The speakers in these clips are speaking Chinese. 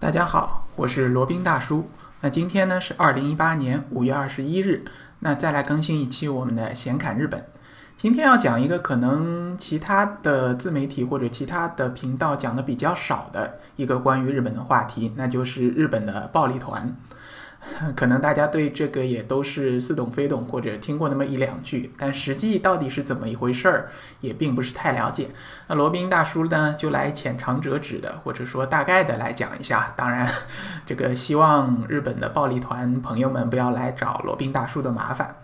大家好，我是罗宾大叔。那今天呢是二零一八年五月二十一日，那再来更新一期我们的闲侃日本。今天要讲一个可能其他的自媒体或者其他的频道讲的比较少的一个关于日本的话题，那就是日本的暴力团。可能大家对这个也都是似懂非懂，或者听过那么一两句，但实际到底是怎么一回事儿，也并不是太了解。那罗宾大叔呢，就来浅尝辄止的，或者说大概的来讲一下。当然，这个希望日本的暴力团朋友们不要来找罗宾大叔的麻烦。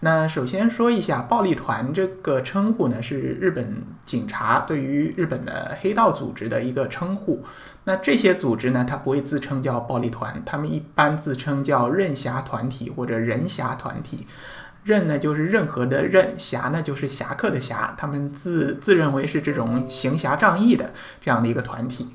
那首先说一下，暴力团这个称呼呢，是日本警察对于日本的黑道组织的一个称呼。那这些组织呢，它不会自称叫暴力团，他们一般自称叫任侠团体或者人侠团体。任呢就是任何的任，侠呢就是侠客的侠，他们自自认为是这种行侠仗义的这样的一个团体。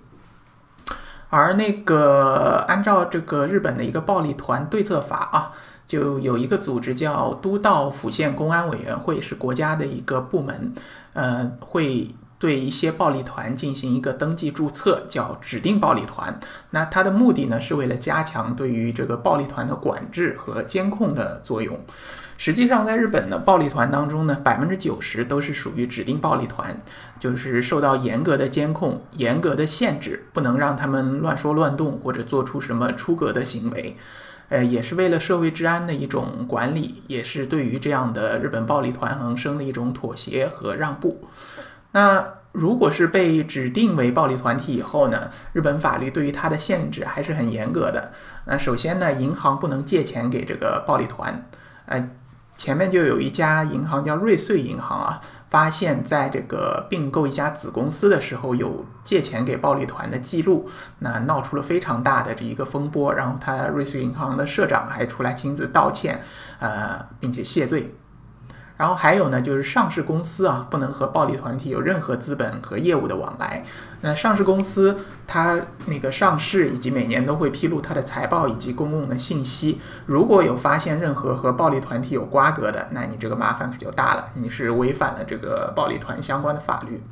而那个按照这个日本的一个暴力团对策法啊。就有一个组织叫都道府县公安委员会，是国家的一个部门，呃，会对一些暴力团进行一个登记注册，叫指定暴力团。那它的目的呢，是为了加强对于这个暴力团的管制和监控的作用。实际上，在日本的暴力团当中呢，百分之九十都是属于指定暴力团，就是受到严格的监控、严格的限制，不能让他们乱说乱动或者做出什么出格的行为。呃，也是为了社会治安的一种管理，也是对于这样的日本暴力团横生的一种妥协和让步。那如果是被指定为暴力团体以后呢，日本法律对于它的限制还是很严格的。那首先呢，银行不能借钱给这个暴力团。呃，前面就有一家银行叫瑞穗银行啊。发现，在这个并购一家子公司的时候，有借钱给暴力团的记录，那闹出了非常大的这一个风波。然后，他瑞穗银行的社长还出来亲自道歉，呃，并且谢罪。然后还有呢，就是上市公司啊，不能和暴力团体有任何资本和业务的往来。那上市公司它那个上市以及每年都会披露它的财报以及公共的信息。如果有发现任何和暴力团体有瓜葛的，那你这个麻烦可就大了，你是违反了这个暴力团相关的法律。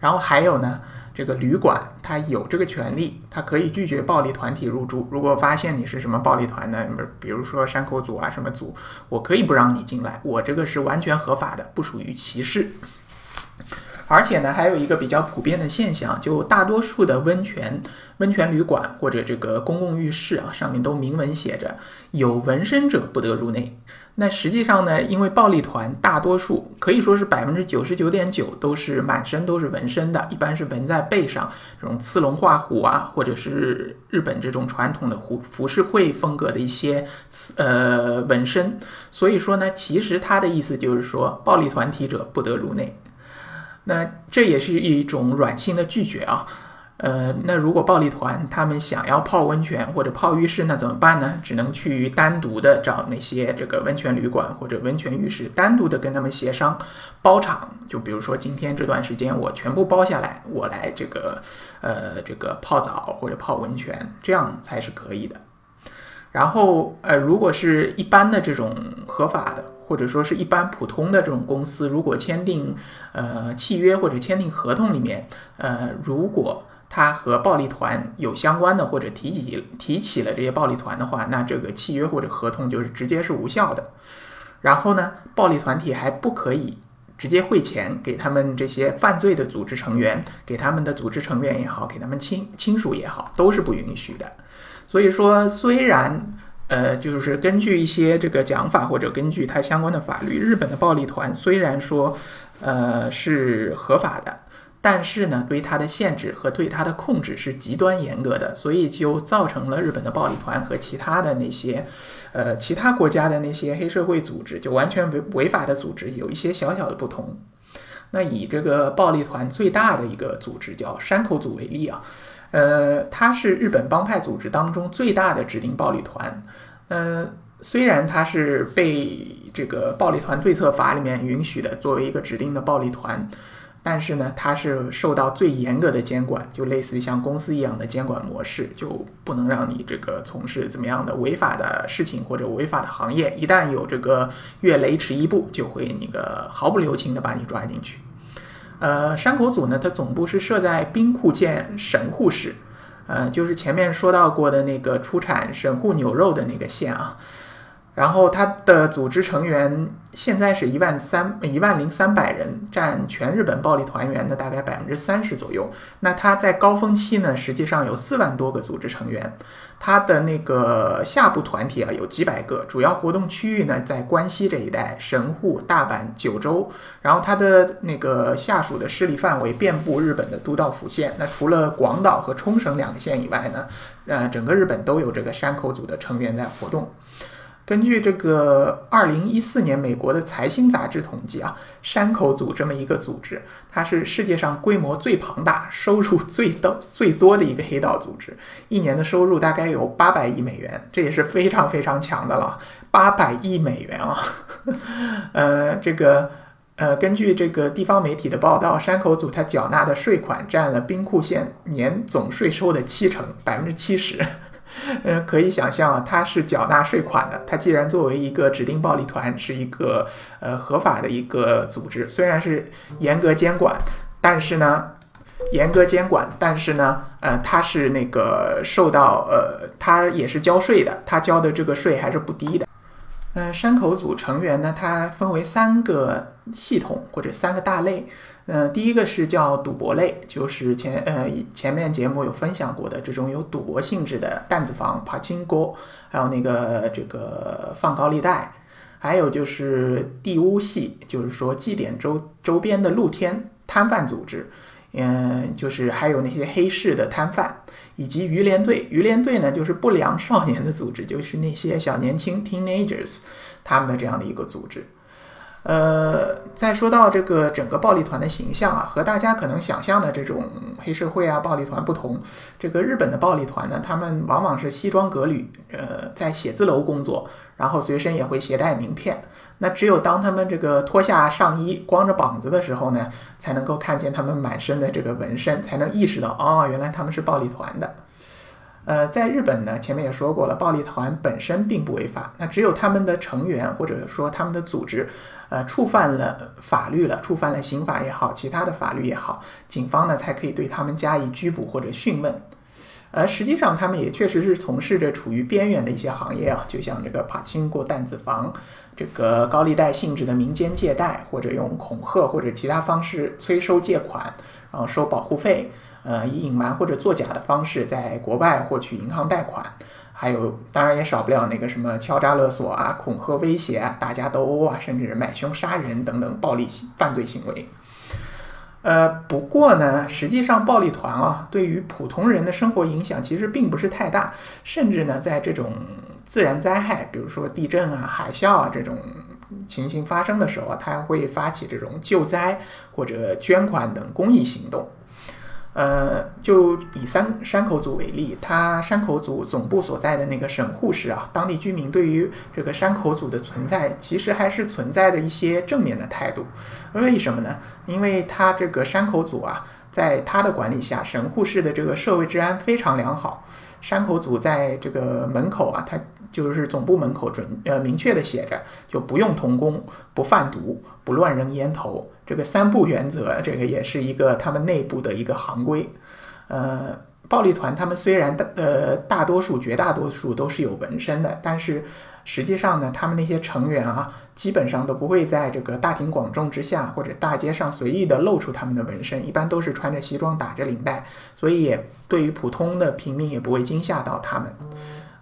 然后还有呢。这个旅馆他有这个权利，他可以拒绝暴力团体入住。如果发现你是什么暴力团的，比如说山口组啊什么组，我可以不让你进来，我这个是完全合法的，不属于歧视。而且呢，还有一个比较普遍的现象，就大多数的温泉、温泉旅馆或者这个公共浴室啊，上面都明文写着有纹身者不得入内。那实际上呢，因为暴力团大多数可以说是百分之九十九点九都是满身都是纹身的，一般是纹在背上，这种刺龙画虎啊，或者是日本这种传统的服服饰会风格的一些呃纹身。所以说呢，其实他的意思就是说，暴力团体者不得入内。那这也是一种软性的拒绝啊，呃，那如果暴力团他们想要泡温泉或者泡浴室，那怎么办呢？只能去单独的找那些这个温泉旅馆或者温泉浴室，单独的跟他们协商包场。就比如说今天这段时间我全部包下来，我来这个呃这个泡澡或者泡温泉，这样才是可以的。然后呃，如果是一般的这种合法的。或者说是一般普通的这种公司，如果签订呃契约或者签订合同里面，呃，如果他和暴力团有相关的或者提起提起了这些暴力团的话，那这个契约或者合同就是直接是无效的。然后呢，暴力团体还不可以直接汇钱给他们这些犯罪的组织成员，给他们的组织成员也好，给他们亲亲属也好，都是不允许的。所以说，虽然。呃，就是根据一些这个讲法，或者根据它相关的法律，日本的暴力团虽然说，呃是合法的，但是呢，对它的限制和对它的控制是极端严格的，所以就造成了日本的暴力团和其他的那些，呃，其他国家的那些黑社会组织，就完全违违法的组织有一些小小的不同。那以这个暴力团最大的一个组织叫山口组为例啊。呃，它是日本帮派组织当中最大的指定暴力团。呃，虽然它是被这个暴力团对策法里面允许的作为一个指定的暴力团，但是呢，它是受到最严格的监管，就类似于像公司一样的监管模式，就不能让你这个从事怎么样的违法的事情或者违法的行业。一旦有这个越雷池一步，就会那个毫不留情的把你抓进去。呃，山口组呢，它总部是设在兵库县神户市，呃，就是前面说到过的那个出产神户牛肉的那个县啊。然后它的组织成员现在是一万三一万零三百人，占全日本暴力团员的大概百分之三十左右。那它在高峰期呢，实际上有四万多个组织成员。它的那个下部团体啊有几百个，主要活动区域呢在关西这一带，神户、大阪、九州。然后它的那个下属的势力范围遍布日本的都道府县。那除了广岛和冲绳两个县以外呢，呃，整个日本都有这个山口组的成员在活动。根据这个二零一四年美国的财新杂志统计啊，山口组这么一个组织，它是世界上规模最庞大、收入最多最多的一个黑道组织，一年的收入大概有八百亿美元，这也是非常非常强的了。八百亿美元啊，呃，这个呃，根据这个地方媒体的报道，山口组它缴纳的税款占了兵库县年总税收的七成，百分之七十。嗯，可以想象啊，他是缴纳税款的。他既然作为一个指定暴力团，是一个呃合法的一个组织，虽然是严格监管，但是呢，严格监管，但是呢，呃，他是那个受到呃，他也是交税的，他交的这个税还是不低的。嗯，山口组成员呢，它分为三个系统或者三个大类。嗯，第一个是叫赌博类，就是前呃前面节目有分享过的这种有赌博性质的弹子房、爬金锅，还有那个这个放高利贷，还有就是地屋系，就是说祭典周周边的露天摊贩组织，嗯，就是还有那些黑市的摊贩，以及鱼联队。鱼联队呢，就是不良少年的组织，就是那些小年轻 teenagers 他们的这样的一个组织。呃，再说到这个整个暴力团的形象啊，和大家可能想象的这种黑社会啊暴力团不同。这个日本的暴力团呢，他们往往是西装革履，呃，在写字楼工作，然后随身也会携带名片。那只有当他们这个脱下上衣、光着膀子的时候呢，才能够看见他们满身的这个纹身，才能意识到哦，原来他们是暴力团的。呃，在日本呢，前面也说过了，暴力团本身并不违法，那只有他们的成员或者说他们的组织。呃，触犯了法律了，触犯了刑法也好，其他的法律也好，警方呢才可以对他们加以拘捕或者讯问。而实际上，他们也确实是从事着处于边缘的一些行业啊，就像这个帕金过弹子房，这个高利贷性质的民间借贷，或者用恐吓或者其他方式催收借款，然后收保护费，呃，以隐瞒或者作假的方式在国外获取银行贷款。还有，当然也少不了那个什么敲诈勒索啊、恐吓威胁啊、打架斗殴啊，甚至买凶杀人等等暴力犯罪行为。呃，不过呢，实际上暴力团啊，对于普通人的生活影响其实并不是太大，甚至呢，在这种自然灾害，比如说地震啊、海啸啊这种情形发生的时候啊，他会发起这种救灾或者捐款等公益行动。呃，就以山山口组为例，它山口组总部所在的那个神户市啊，当地居民对于这个山口组的存在，其实还是存在着一些正面的态度。为什么呢？因为它这个山口组啊，在它的管理下，神户市的这个社会治安非常良好。山口组在这个门口啊，它就是总部门口准呃明确的写着，就不用童工，不贩毒，不乱扔烟头。这个三不原则，这个也是一个他们内部的一个行规。呃，暴力团他们虽然大呃大多数绝大多数都是有纹身的，但是实际上呢，他们那些成员啊，基本上都不会在这个大庭广众之下或者大街上随意的露出他们的纹身，一般都是穿着西装打着领带，所以也对于普通的平民也不会惊吓到他们。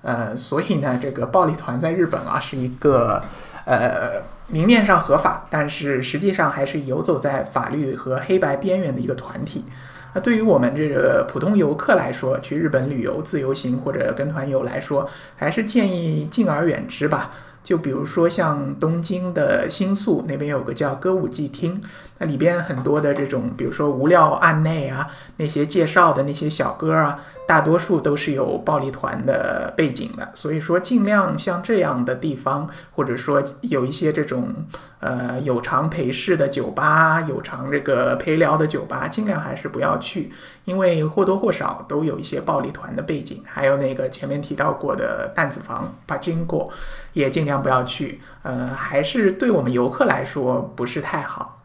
呃，所以呢，这个暴力团在日本啊是一个呃。明面上合法，但是实际上还是游走在法律和黑白边缘的一个团体。那对于我们这个普通游客来说，去日本旅游、自由行或者跟团游来说，还是建议敬而远之吧。就比如说像东京的新宿那边有个叫歌舞伎厅，那里边很多的这种，比如说无料案内啊，那些介绍的那些小哥啊。大多数都是有暴力团的背景的，所以说尽量像这样的地方，或者说有一些这种呃有偿陪侍的酒吧、有偿这个陪聊的酒吧，尽量还是不要去，因为或多或少都有一些暴力团的背景。还有那个前面提到过的弹子房、把经过，也尽量不要去。呃，还是对我们游客来说不是太好。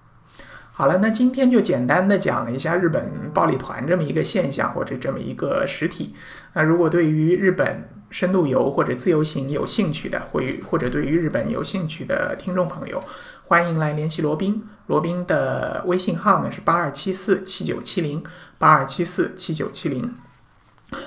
好了，那今天就简单的讲了一下日本暴力团这么一个现象或者这么一个实体。那如果对于日本深度游或者自由行有兴趣的，会或者对于日本有兴趣的听众朋友，欢迎来联系罗宾。罗宾的微信号呢是八二七四七九七零八二七四七九七零。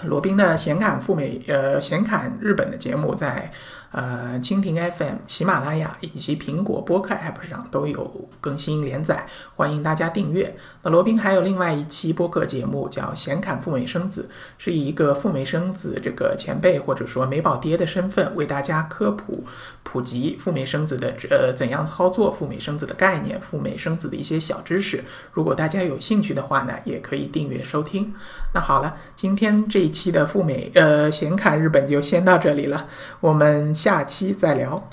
罗宾的显侃赴美呃显侃日本的节目在。呃，蜻蜓 FM、喜马拉雅以及苹果播客 App 上都有更新连载，欢迎大家订阅。那罗宾还有另外一期播客节目叫《显侃赴美生子》，是以一个赴美生子这个前辈或者说美宝爹的身份为大家科普普及赴美生子的呃怎样操作赴美生子的概念、赴美生子的一些小知识。如果大家有兴趣的话呢，也可以订阅收听。那好了，今天这一期的赴美呃显侃日本就先到这里了，我们。下期再聊。